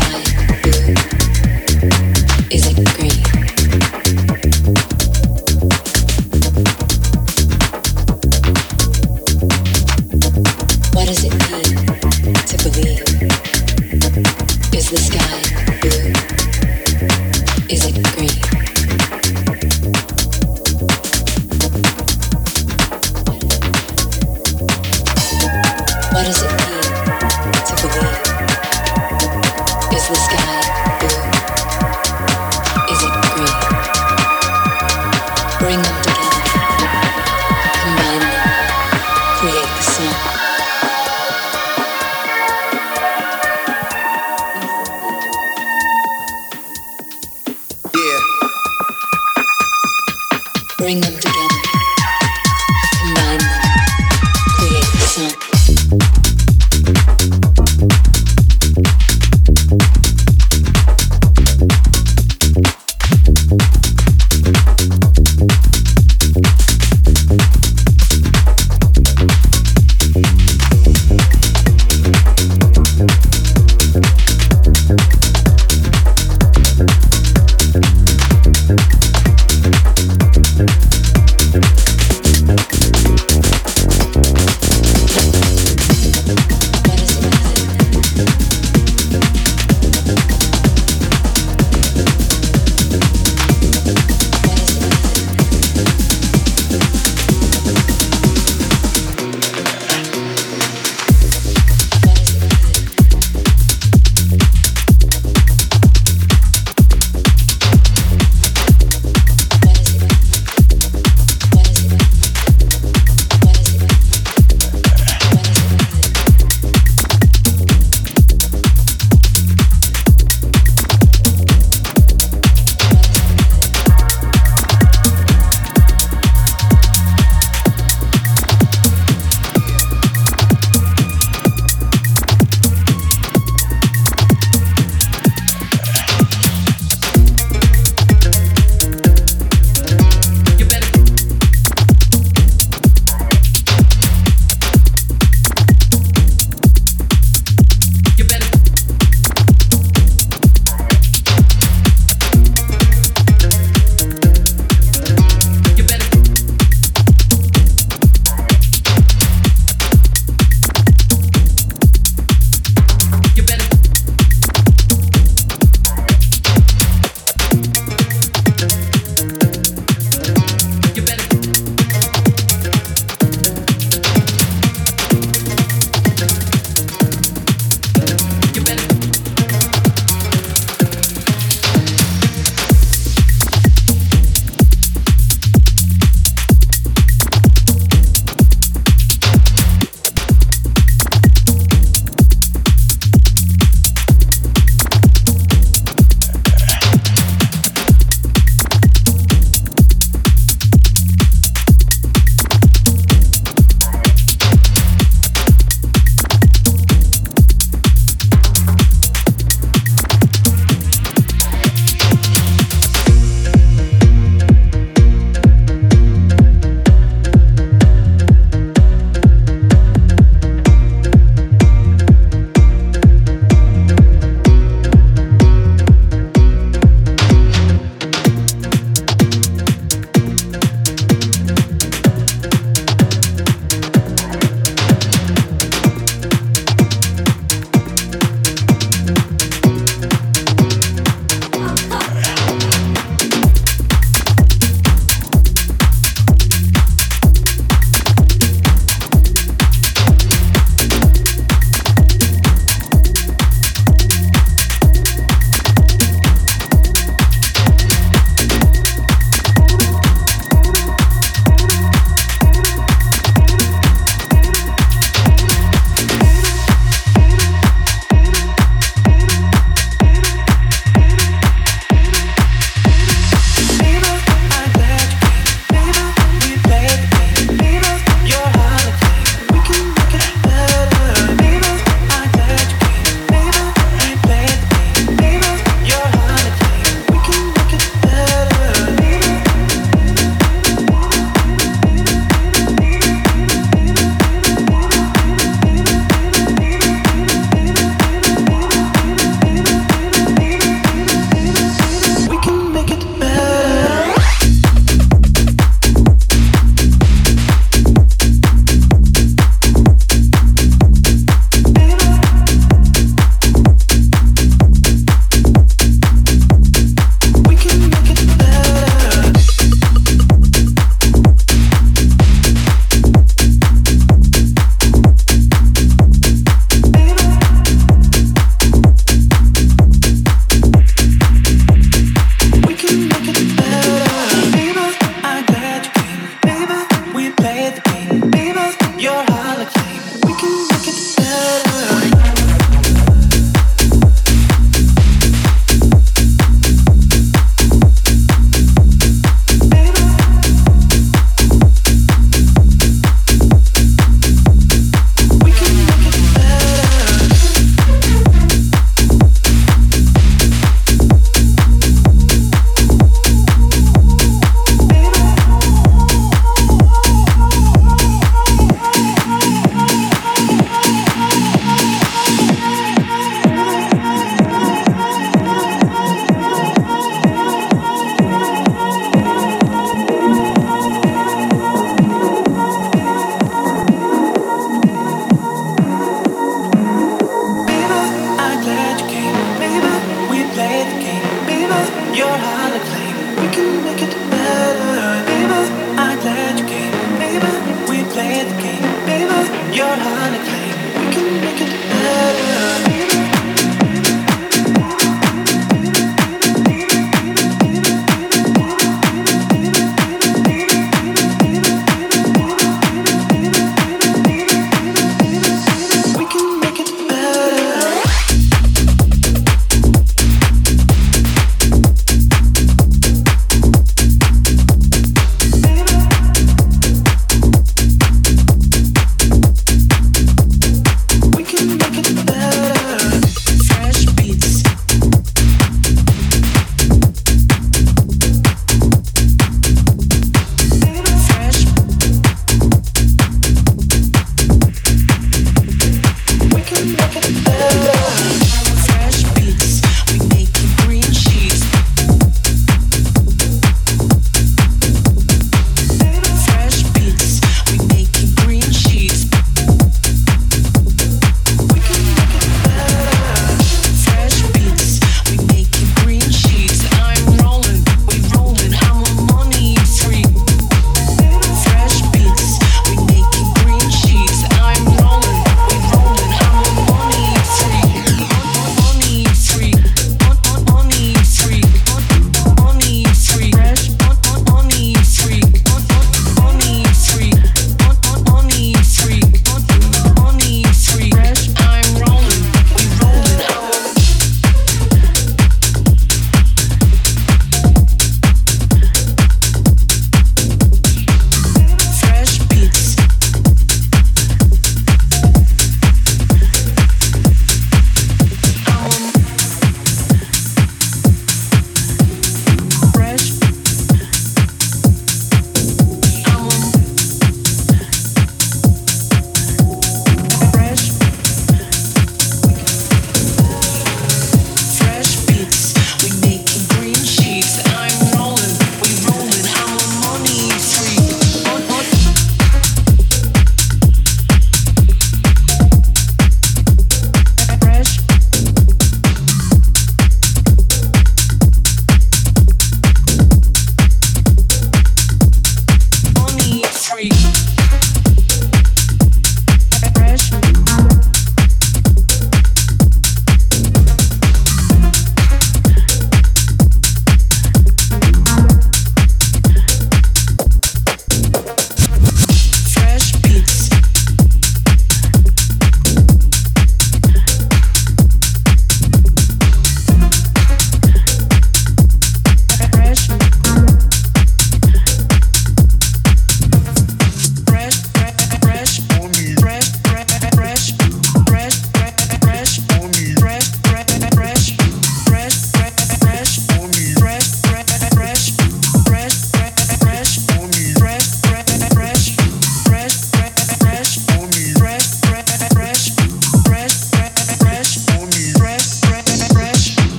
sky.